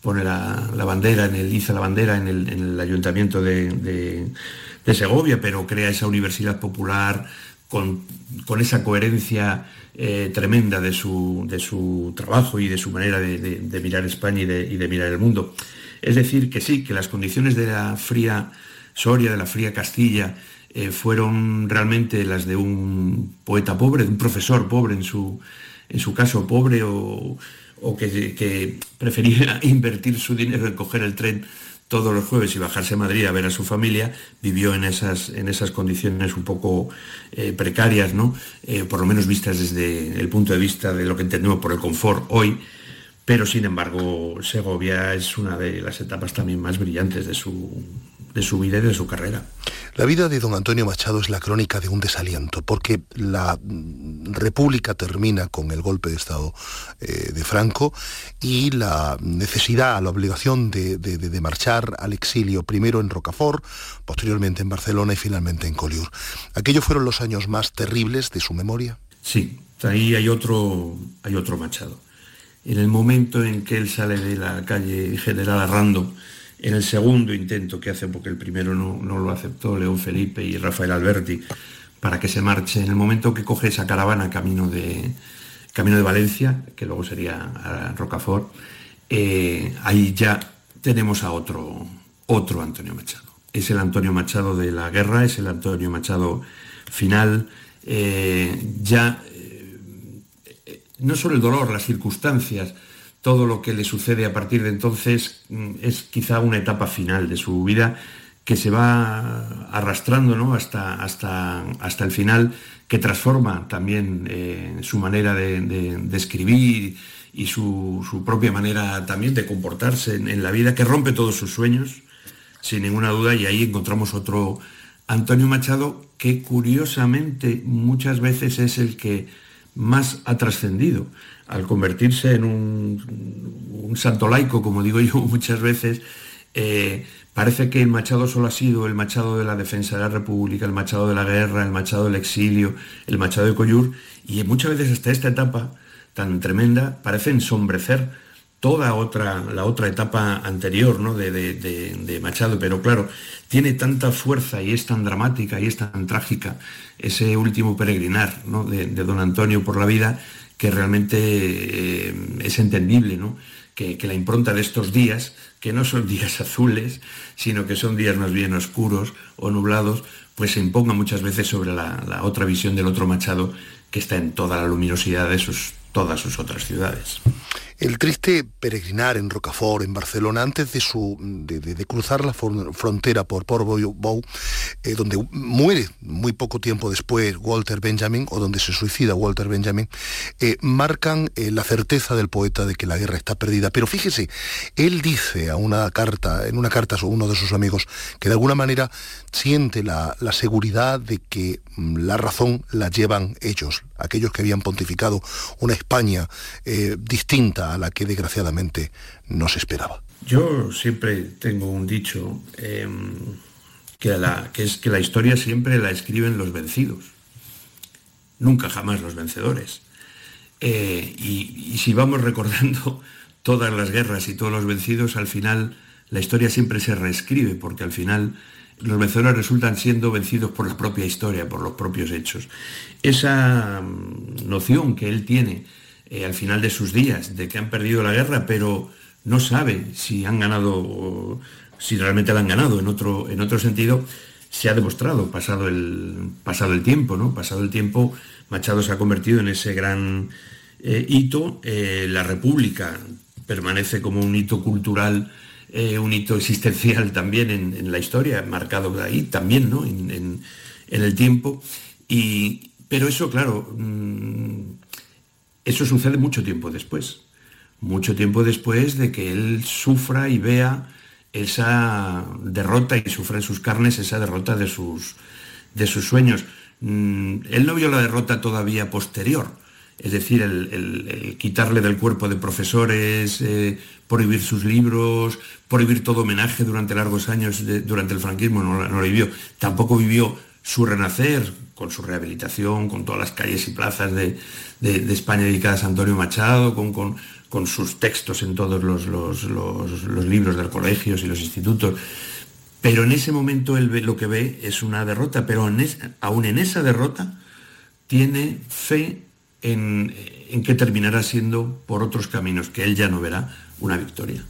pone la, bandera, en el, la bandera en el, ayuntamiento de, Segovia, pero crea esa universidad popular con, esa coherencia eh, tremenda de su, de su, trabajo y de su manera de, mirar España y de, mirar el mundo. Es decir, que sí, que las condiciones de la fría Soria, de la fría Castilla, eh, fueron realmente las de un poeta pobre, de un profesor pobre en su, en su caso pobre o, que, prefería invertir su dinero en coger el tren todos los jueves y bajarse a Madrid a ver a su familia, vivió en esas, en esas condiciones un poco eh, precarias, ¿no? Eh, por lo menos vistas desde el punto de vista de lo que entendemos por el confort hoy, pero sin embargo Segovia es una de las etapas también más brillantes de su, de su vida y de su carrera. La vida de don Antonio Machado es la crónica de un desaliento, porque la mm, República termina con el golpe de Estado eh, de Franco y la necesidad, la obligación de, marchar al exilio, primero en Rocafort, posteriormente en Barcelona y finalmente en Collioure. ¿Aquellos fueron los años más terribles de su memoria? Sí, ahí hay otro, hay otro Machado. En el momento en que él sale de la calle General Arrando, en el segundo intento que hace, porque el primero no, lo aceptó León Felipe y Rafael Alberti, para que se marche, en el momento que coge esa caravana camino de, camino de Valencia, que luego sería Rocafort, eh, ahí ya tenemos a otro, otro Antonio Machado. Es el Antonio Machado de la guerra, es el Antonio Machado final. Eh, ya eh, no solo el dolor, las circunstancias, todo lo que le sucede a partir de entonces mm, es quizá una etapa final de su vida que se va arrastrando ¿no? hasta, hasta, hasta el final, que transforma también eh, su manera de, escribir y su, propia manera también de comportarse en, la vida, que rompe todos sus sueños, sin ninguna duda, y ahí encontramos otro Antonio Machado que curiosamente muchas veces es el que más ha trascendido al convertirse en un, santo laico, como digo yo muchas veces, eh, parece que el Machado solo ha sido el Machado de la defensa de la República, el Machado de la guerra, el Machado del exilio, el Machado de Coyur, y muchas veces hasta esta etapa tan tremenda parece ensombrecer toda otra, la otra etapa anterior ¿no? de, Machado, pero claro, tiene tanta fuerza y es tan dramática y es tan trágica ese último peregrinar de, don Antonio por la vida que realmente eh, es entendible, ¿no? Que, la impronta de estos días, que no son días azules, sino que son días más bien oscuros o nublados, pues se imponga muchas veces sobre la, la otra visión del otro Machado que está en toda la luminosidad de sus, todas sus otras ciudades. El triste peregrinar en Rocafort, en Barcelona, antes de, su, de, cruzar la frontera por Port eh, donde muere muy poco tiempo después Walter Benjamin, o donde se suicida Walter Benjamin, eh, marcan eh, la certeza del poeta de que la guerra está perdida. Pero fíjese, él dice a una carta, en una carta a uno de sus amigos, que de alguna manera siente la, la seguridad de que mm, la razón la llevan ellos, aquellos que habían pontificado una España distinta a la que desgraciadamente no se esperaba. Yo siempre tengo un dicho em, que, la, que es que la historia siempre la escriben los vencidos, nunca jamás los vencedores. Eh, y, si vamos recordando todas las guerras y todos los vencidos, al final la historia siempre se reescribe, porque al final los vencedores resultan siendo vencidos por la propia historia, por los propios hechos. Esa mm, noción que él tiene eh, al final de sus días, de que han perdido la guerra, pero no sabe si han ganado, si realmente la han ganado. En otro, en otro sentido, se ha demostrado, pasado el, pasado el tiempo, ¿no? Pasado el tiempo, Machado se ha convertido en ese gran eh, hito. Eh, la República permanece como un hito cultural, un hito existencial también en, la historia, marcado ahí también, ¿no? En, el tiempo. Y, pero eso, claro, mm, eso sucede mucho tiempo después. Mucho tiempo después de que él sufra y vea esa derrota y sufre en sus carnes esa derrota de sus, de sus sueños. Mm, él no vio la derrota todavía posterior, es decir, el, quitarle del cuerpo de profesores, eh, prohibir sus libros, prohibir todo homenaje durante largos años, durante el franquismo, no, lo vivió. Tampoco vivió su renacer con su rehabilitación, con todas las calles y plazas de, España dedicadas a Antonio Machado, con, con sus textos en todos los, libros de los colegios y los institutos. Pero en ese momento él ve, lo que ve es una derrota, pero aún en esa derrota tiene fe en, que terminará siendo por otros caminos, que él ya no verá una victoria.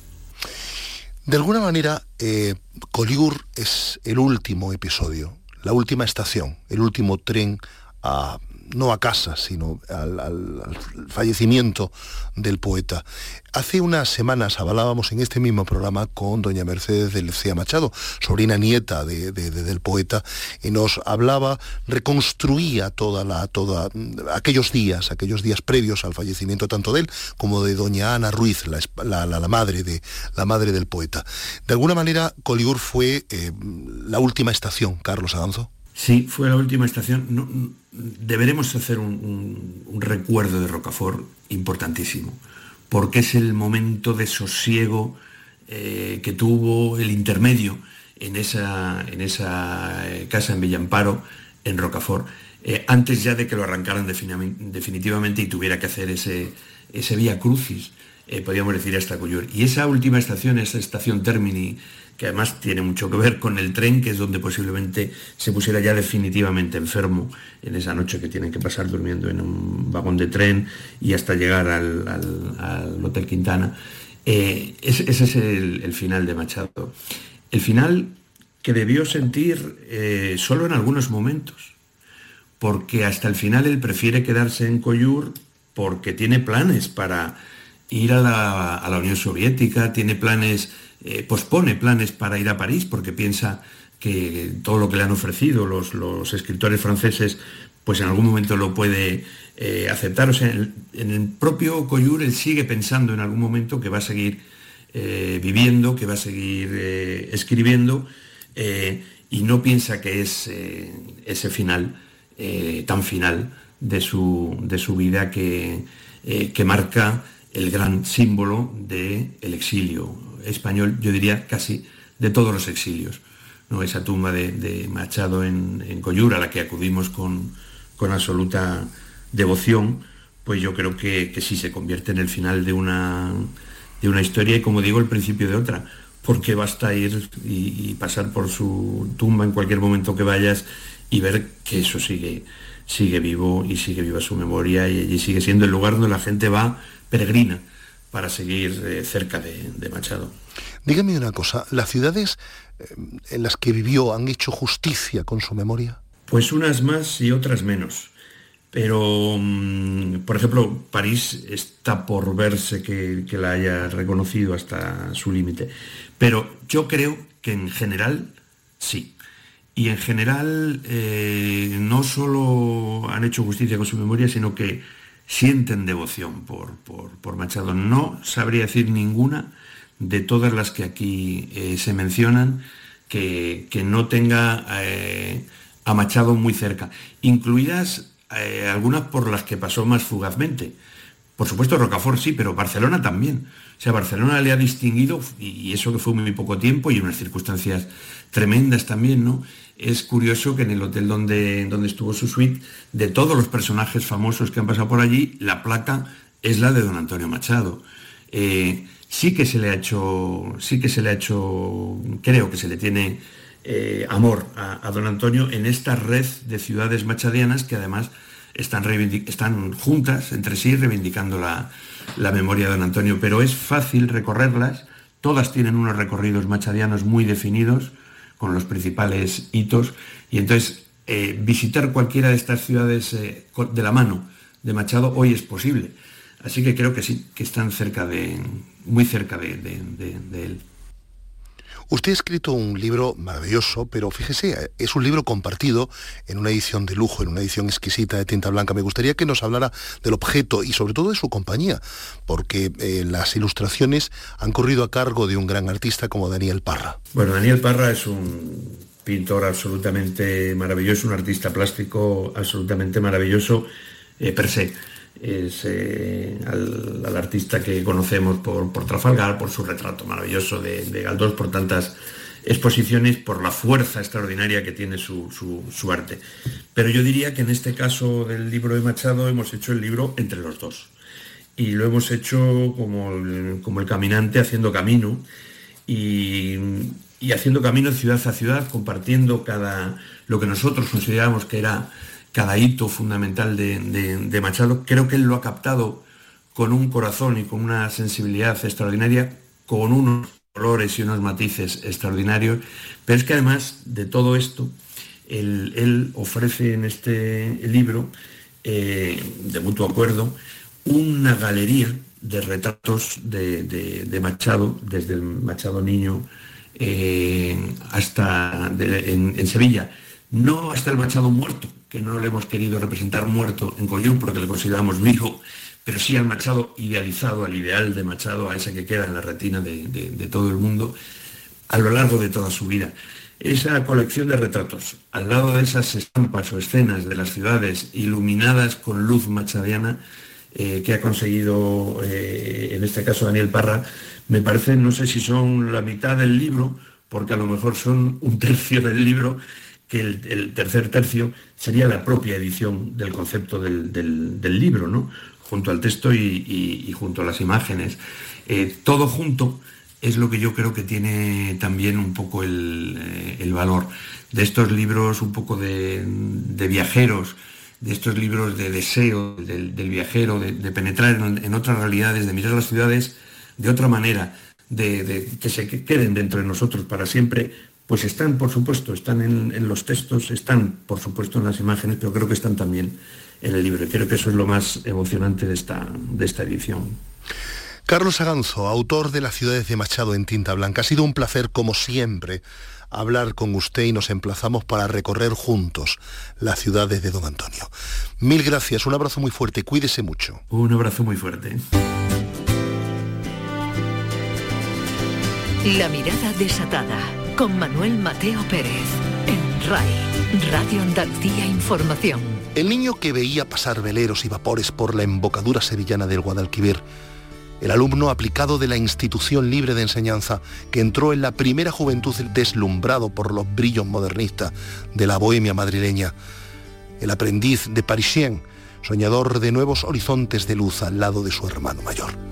De alguna manera, eh, Coligur es el último episodio, la última estación, el último tren a no a casa, sino al, fallecimiento del poeta. Hace unas semanas hablábamos en este mismo programa con doña Mercedes del Cea Machado, sobrina nieta del poeta, y nos hablaba, reconstruía toda la, toda, aquellos días, aquellos días previos al fallecimiento tanto de él como de doña Ana Ruiz, la, madre, de, la madre del poeta. De alguna manera, Coligur fue eh, la última estación, Carlos Adanzo. Sí, fue la última estación. deberemos hacer un, recuerdo de Rocafort importantísimo, porque es el momento de sosiego eh, que tuvo el intermedio en esa, en esa eh, casa en Villamparo, en Rocafort, eh, antes ya de que lo arrancaran definitivamente y tuviera que hacer ese, ese vía crucis, podríamos decir hasta Coyur. Y esa última estación, esa estación Termini que además tiene mucho que ver con el tren, que es donde posiblemente se pusiera ya definitivamente enfermo en esa noche que tienen que pasar durmiendo en un vagón de tren y hasta llegar al, Hotel Quintana. Eh, ese, es el, final de Machado. El final que debió sentir eh, solo en algunos momentos, porque hasta el final él prefiere quedarse en Coyur porque tiene planes para ir a la, a la Unión Soviética, tiene planes eh, pospone planes para ir a París porque piensa que todo lo que le han ofrecido los, escritores franceses, pues en algún momento lo puede eh, aceptar. O sea, en, el propio Coyur él sigue pensando en algún momento que va a seguir eh, viviendo, que va a seguir escribiendo, y no piensa que es ese final, tan final de su, de su vida que, que marca el gran símbolo del exilio español, yo diría casi de todos los exilios. ¿no? Esa tumba de, Machado en, en, a la que acudimos con, absoluta devoción, pues yo creo que, sí se convierte en el final de una, de una historia y como digo, el principio de otra, porque basta ir y, pasar por su tumba en cualquier momento que vayas y ver que eso sigue, sigue vivo y sigue viva su memoria y allí sigue siendo el lugar donde la gente va peregrina para seguir eh, cerca de, Machado. Dígame una cosa, ¿las ciudades eh, en las que vivió han hecho justicia con su memoria? Pues unas más y otras menos. Pero, mm, por ejemplo, París está por verse que, la haya reconocido hasta su límite. Pero yo creo que en general sí. Y en general eh, no solo han hecho justicia con su memoria, sino que sienten devoción por, por, Machado. No sabría decir ninguna de todas las que aquí eh, se mencionan que, no tenga eh, a Machado muy cerca, incluidas eh, algunas por las que pasó más fugazmente. Por supuesto, Rocafort sí, pero Barcelona también. O sea, Barcelona le ha distinguido, y eso que fue muy poco tiempo y unas circunstancias tremendas también, ¿no? Es curioso que en el hotel donde, donde estuvo su suite, de todos los personajes famosos que han pasado por allí, la placa es la de don Antonio Machado. Eh, sí que se le ha hecho, sí que se le ha hecho, creo que se le tiene eh, amor a, don Antonio en esta red de ciudades machadianas que además están, están juntas entre sí reivindicando la, la memoria de don Antonio, pero es fácil recorrerlas, todas tienen unos recorridos machadianos muy definidos, con los principales hitos, y entonces eh, visitar cualquiera de estas ciudades eh, de la mano de Machado hoy es posible. Así que creo que sí, que están cerca de, muy cerca de él. Usted ha escrito un libro maravilloso, pero fíjese, es un libro compartido en una edición de lujo, en una edición exquisita de tinta blanca. Me gustaría que nos hablara del objeto y sobre todo de su compañía, porque eh, las ilustraciones han corrido a cargo de un gran artista como Daniel Parra. Bueno, Daniel Parra es un pintor absolutamente maravilloso, un artista plástico absolutamente maravilloso eh, per se es eh, al, artista que conocemos por, Trafalgar, por su retrato maravilloso de, Galdós, por tantas exposiciones, por la fuerza extraordinaria que tiene su, arte. Pero yo diría que en este caso del libro de Machado hemos hecho el libro entre los dos. Y lo hemos hecho como el, como el caminante haciendo camino y, y haciendo camino ciudad a ciudad, compartiendo cada lo que nosotros consideramos que era cada hito fundamental de, Machado, creo que él lo ha captado con un corazón y con una sensibilidad extraordinaria, con unos colores y unos matices extraordinarios, pero es que además de todo esto, él, ofrece en este libro, eh, de mutuo acuerdo, una galería de retratos de, Machado, desde el Machado niño eh, hasta en Sevilla, no hasta el Machado muerto, que no le hemos querido representar muerto en Collón porque le consideramos vivo, pero sí al Machado idealizado, al ideal de Machado, a ese que queda en la retina de, todo el mundo a lo largo de toda su vida. Esa colección de retratos, al lado de esas estampas o escenas de las ciudades iluminadas con luz machadiana, eh, que ha conseguido, eh, en este caso Daniel Parra, me parece, no sé si son la mitad del libro, porque a lo mejor son un tercio del libro, que el, tercer tercio sería la propia edición del concepto del, libro, ¿no? junto al texto y, junto a las imágenes. Eh, todo junto es lo que yo creo que tiene también un poco el, eh, valor de estos libros un poco de, viajeros, de estos libros de deseo del, viajero, de, penetrar en, otras realidades, de mirar las ciudades de otra manera, de, que se queden dentro de nosotros para siempre, pues están, por supuesto, están en, los textos, están, por supuesto, en las imágenes, pero creo que están también en el libro. Y creo que eso es lo más emocionante de esta, de esta edición. Carlos Aganzo, autor de Las ciudades de Machado en tinta blanca. Ha sido un placer, como siempre, hablar con usted y nos emplazamos para recorrer juntos las ciudades de Don Antonio. Mil gracias, un abrazo muy fuerte, cuídese mucho. Un abrazo muy fuerte. La mirada desatada con Manuel Mateo Pérez en RAI, Radio Andalucía Información. El niño que veía pasar veleros y vapores por la embocadura sevillana del Guadalquivir, el alumno aplicado de la institución libre de enseñanza que entró en la primera juventud deslumbrado por los brillos modernistas de la bohemia madrileña, el aprendiz de Parisien, soñador de nuevos horizontes de luz al lado de su hermano mayor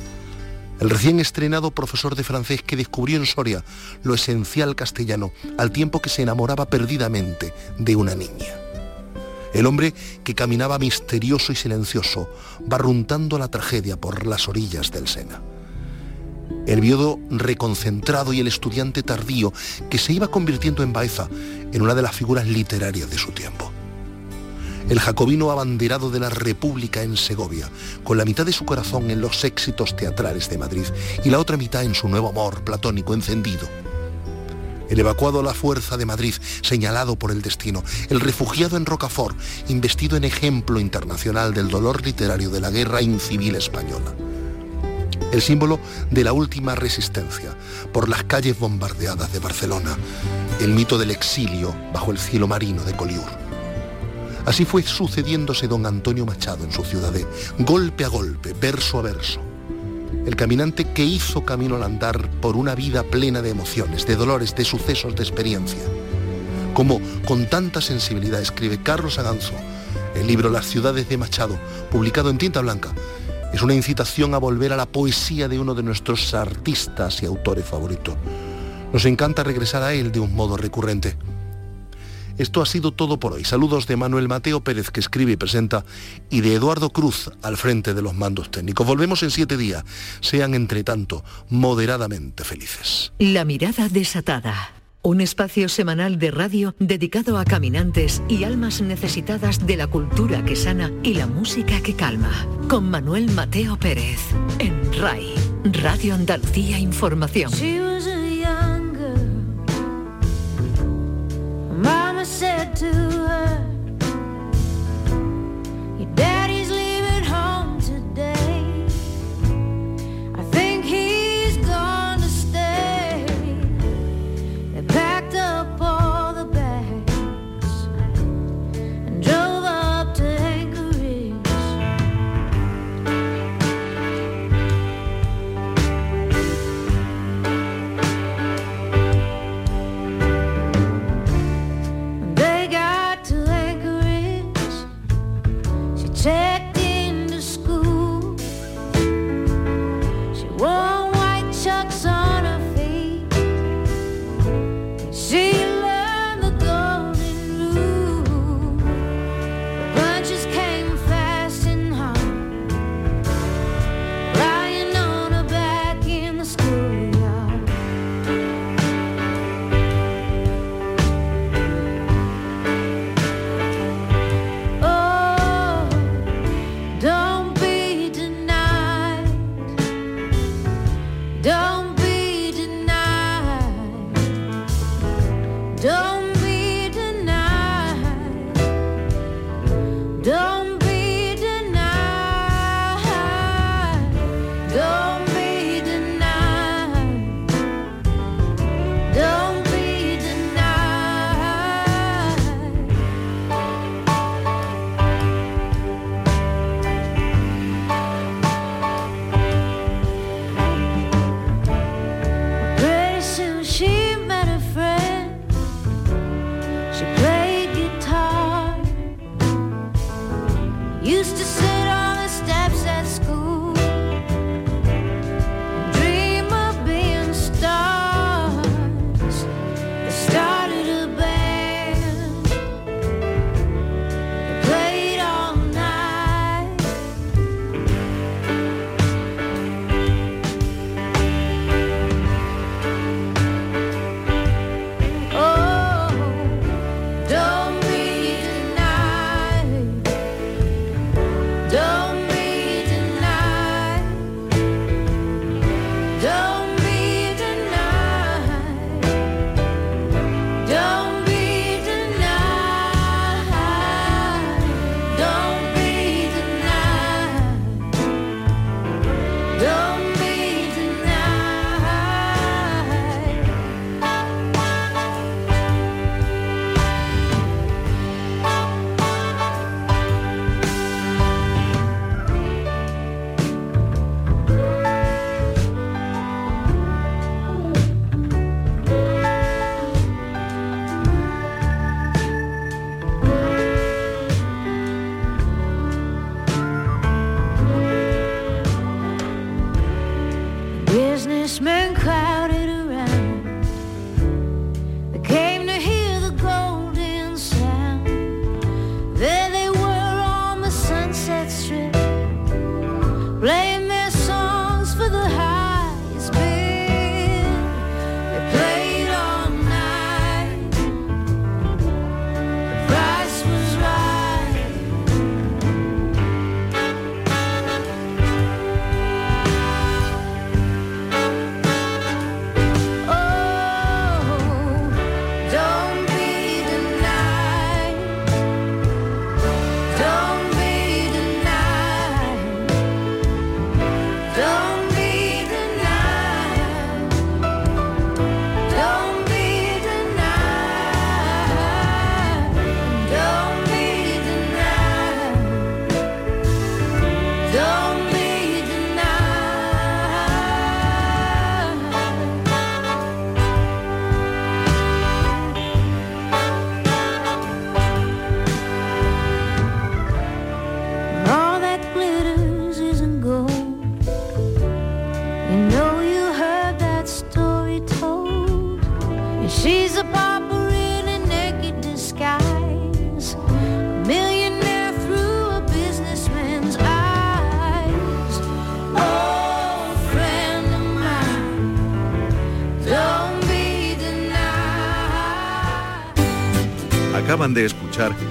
el recién estrenado profesor de francés que descubrió en Soria lo esencial castellano al tiempo que se enamoraba perdidamente de una niña. El hombre que caminaba misterioso y silencioso, barruntando la tragedia por las orillas del Sena. El viudo reconcentrado y el estudiante tardío que se iba convirtiendo en Baeza en una de las figuras literarias de su tiempo el jacobino abanderado de la República en Segovia, con la mitad de su corazón en los éxitos teatrales de Madrid y la otra mitad en su nuevo amor platónico encendido. El evacuado a la fuerza de Madrid, señalado por el destino, el refugiado en Rocafort, investido en ejemplo internacional del dolor literario de la guerra incivil española. El símbolo de la última resistencia por las calles bombardeadas de Barcelona, el mito del exilio bajo el cielo marino de Collioure Así fue sucediéndose don Antonio Machado en su ciudad de golpe a golpe, verso a verso. El caminante que hizo camino al andar por una vida plena de emociones, de dolores, de sucesos, de experiencia. Como con tanta sensibilidad escribe Carlos Aganzo, el libro Las ciudades de Machado, publicado en tinta blanca, es una incitación a volver a la poesía de uno de nuestros artistas y autores favoritos. Nos encanta regresar a él de un modo recurrente. Esto ha sido todo por hoy. Saludos de Manuel Mateo Pérez, que escribe y presenta, y de Eduardo Cruz, al frente de los mandos técnicos. Volvemos en siete días. Sean, entre tanto, moderadamente felices. La mirada desatada. Un espacio semanal de radio dedicado a caminantes y almas necesitadas de la cultura que sana y la música que calma. Con Manuel Mateo Pérez, en RAI, Radio Andalucía Información. said to her